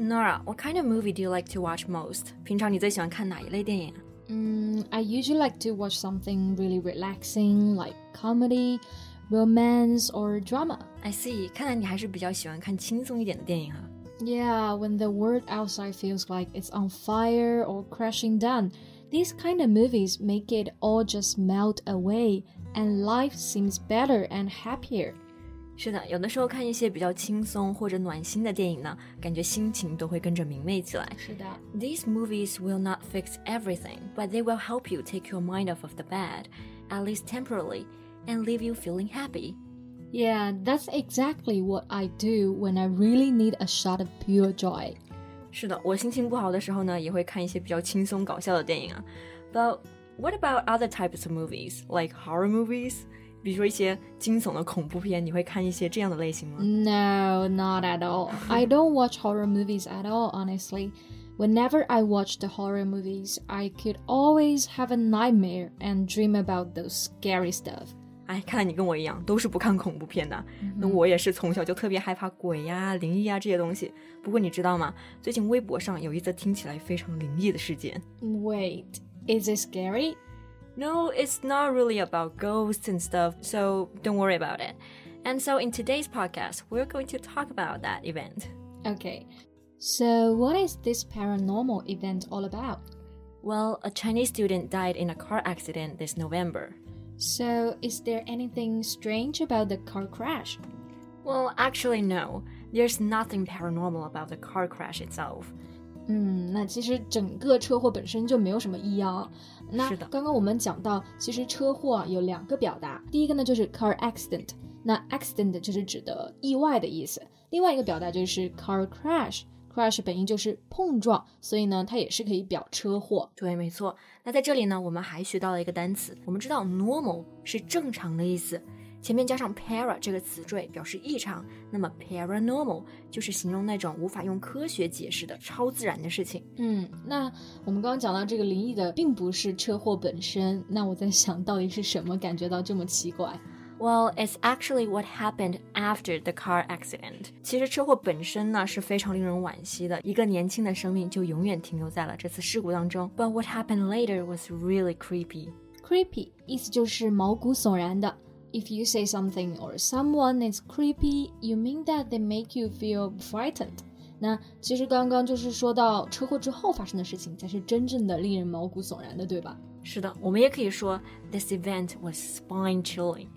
Norah, what kind of movie do you like to watch most? 平常你最喜欢看哪一类电影？Mm, I usually like to watch something really relaxing, like comedy, romance, or drama. I see，看来你还是比较喜欢看轻松一点的电影啊。Yeah, when the world outside feels like it's on fire or crashing down, these kind of movies make it all just melt away, and life seems better and happier. 是的，有的时候看一些比较轻松或者暖心的电影呢，感觉心情都会跟着明媚起来。是的，These movies will not fix everything, but they will help you take your mind off of the bed, at least temporarily, and leave you feeling happy. Yeah, that's exactly what I do when I really need a shot of pure joy. 是的，我心情不好的时候呢，也会看一些比较轻松搞笑的电影啊。But what about other types of movies, like horror movies? 比如说一些惊悚的恐怖片，你会看一些这样的类型吗？No, not at all. I don't watch horror movies at all, honestly. Whenever I watch the horror movies, I could always have a nightmare and dream about those scary stuff. 哎，看来你跟我一样，都是不看恐怖片的。那我也是从小就特别害怕鬼呀、灵异啊这些东西。不过你知道吗？最近微博上有一则听起来非常灵异的事件。Wait, is it scary? No, it's not really about ghosts and stuff, so don't worry about it. And so in today's podcast, we're going to talk about that event. Okay. So what is this paranormal event all about? Well, a Chinese student died in a car accident this November. So, is there anything strange about the car crash? Well, actually, no. There's nothing paranormal about the car crash itself. 嗯，那其实整个车祸本身就没有什么异样。 那刚刚我们讲到，其实车祸啊有两个表达，第一个呢就是 car accident，那 accident 就是指的意外的意思。另外一个表达就是 car crash，crash 本意就是碰撞，所以呢它也是可以表车祸。对，没错。那在这里呢，我们还学到了一个单词，我们知道 normal 是正常的意思。前面加上 para 这个词缀表示异常，那么 paranormal 就是形容那种无法用科学解释的超自然的事情。嗯，那我们刚刚讲到这个灵异的，并不是车祸本身。那我在想到底是什么感觉到这么奇怪？Well, it's actually what happened after the car accident. 其实车祸本身呢是非常令人惋惜的，一个年轻的生命就永远停留在了这次事故当中。But what happened later was really creepy. Creepy 意思就是毛骨悚然的。if you say something or someone is creepy, you mean that they make you feel frightened. 那其实刚刚就是说到车祸之后发生的事情，才是真正的令人毛骨悚然的，对吧？是的，我们也可以说 this event was spine chilling.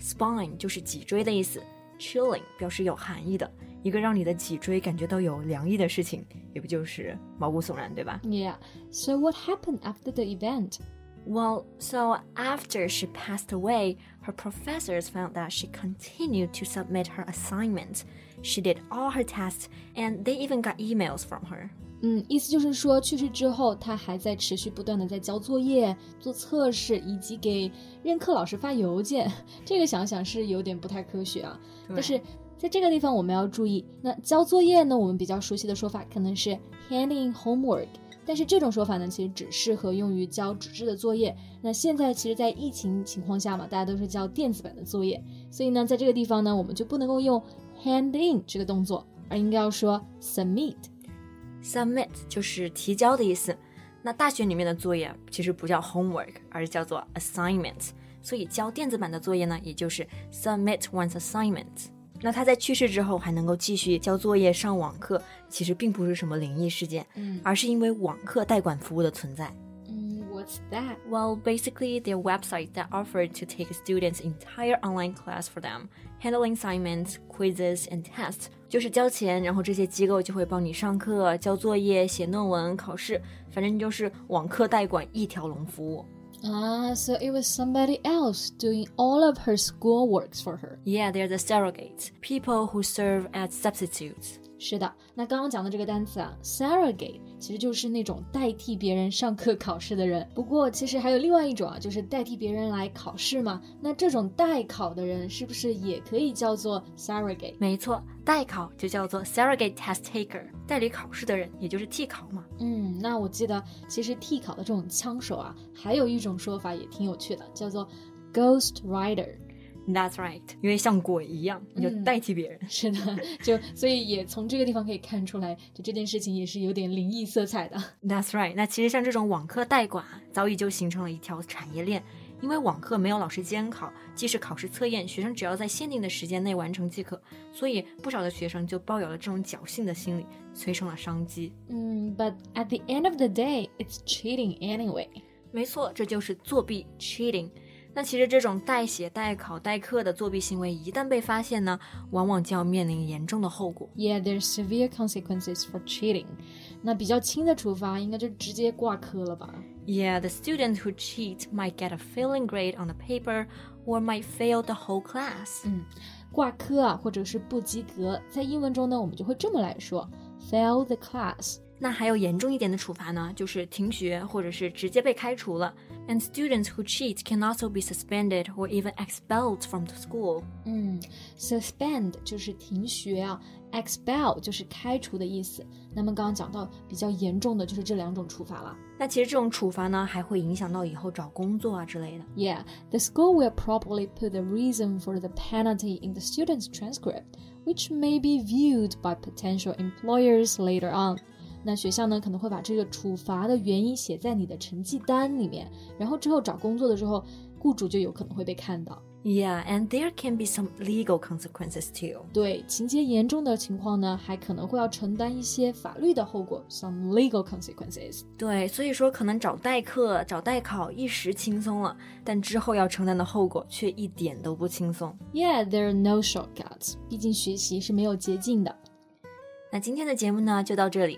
Spine 就是脊椎的意思，chilling 表示有寒意的，一个让你的脊椎感觉到有凉意的事情，也不就是毛骨悚然，对吧？Yeah. So what happened after the event? Well, so after she passed away, her professors found that she continued to submit her assignments. She did all her tests, and they even got emails from her. 嗯，意思就是说，去世之后，她还在持续不断的在交作业、做测试，以及给任课老师发邮件。这个想想是有点不太科学啊。但是在这个地方我们要注意，那交作业呢，我们比较熟悉的说法可能是 handing homework。 但是这种说法呢，其实只适合用于交纸质的作业。那现在其实，在疫情情况下嘛，大家都是交电子版的作业，所以呢，在这个地方呢，我们就不能够用 hand in 这个动作，而应该要说 submit。submit 就是提交的意思。那大学里面的作业其实不叫 homework，而是叫做 assignment。所以交电子版的作业呢，也就是 submit one's assignment。那他在去世之后还能够继续交作业、上网课，其实并不是什么灵异事件，嗯，而是因为网课代管服务的存在。嗯，What's that? Well, basically, they're websites that offer to take students' entire online class for them, handling assignments, quizzes, and tests. 就是交钱，然后这些机构就会帮你上课、交作业、写论文、考试，反正就是网课代管一条龙服务。Ah, so it was somebody else doing all of her school works for her. Yeah, they're the surrogates, people who serve as substitutes. 是的，那刚刚讲的这个单词啊，surrogate 其实就是那种代替别人上课考试的人。不过其实还有另外一种啊，就是代替别人来考试嘛。那这种代考的人是不是也可以叫做 surrogate？没错，代考就叫做 surrogate test taker，代理考试的人，也就是替考嘛。嗯，那我记得其实替考的这种枪手啊，还有一种说法也挺有趣的，叫做 ghost writer。That's right，因为像鬼一样，你就代替别人。是的，就所以也从这个地方可以看出来，就这件事情也是有点灵异色彩的。That's right，那其实像这种网课代管，早已就形成了一条产业链。因为网课没有老师监考，即使考试测验，学生只要在限定的时间内完成即可，所以不少的学生就抱有了这种侥幸的心理，催生了商机。嗯，But at the end of the day, it's cheating anyway。没错，这就是作弊，cheating。那其实这种代写、代考、代课的作弊行为，一旦被发现呢，往往就要面临严重的后果。Yeah, there's severe consequences for cheating. 那比较轻的处罚应该就直接挂科了吧？Yeah, the student who cheat might get a failing grade on the paper or might fail the whole class. 嗯，挂科啊，或者是不及格，在英文中呢，我们就会这么来说：fail the class. 那还有严重一点的处罚呢，就是停学或者是直接被开除了。And students who cheat can also be suspended or even expelled from the school. 嗯，suspend 就是停学啊，expel 就是开除的意思。那么刚刚讲到比较严重的就是这两种处罚了。那其实这种处罚呢，还会影响到以后找工作啊之类的。Yeah, the school will probably put the reason for the penalty in the student's transcript, which may be viewed by potential employers later on. 那学校呢可能会把这个处罚的原因写在你的成绩单里面，然后之后找工作的时候，雇主就有可能会被看到。Yeah, and there can be some legal consequences too. 对，情节严重的情况呢，还可能会要承担一些法律的后果，some legal consequences. 对，所以说可能找代课、找代考一时轻松了，但之后要承担的后果却一点都不轻松。Yeah, there are no shortcuts. 毕竟学习是没有捷径的。那今天的节目呢，就到这里。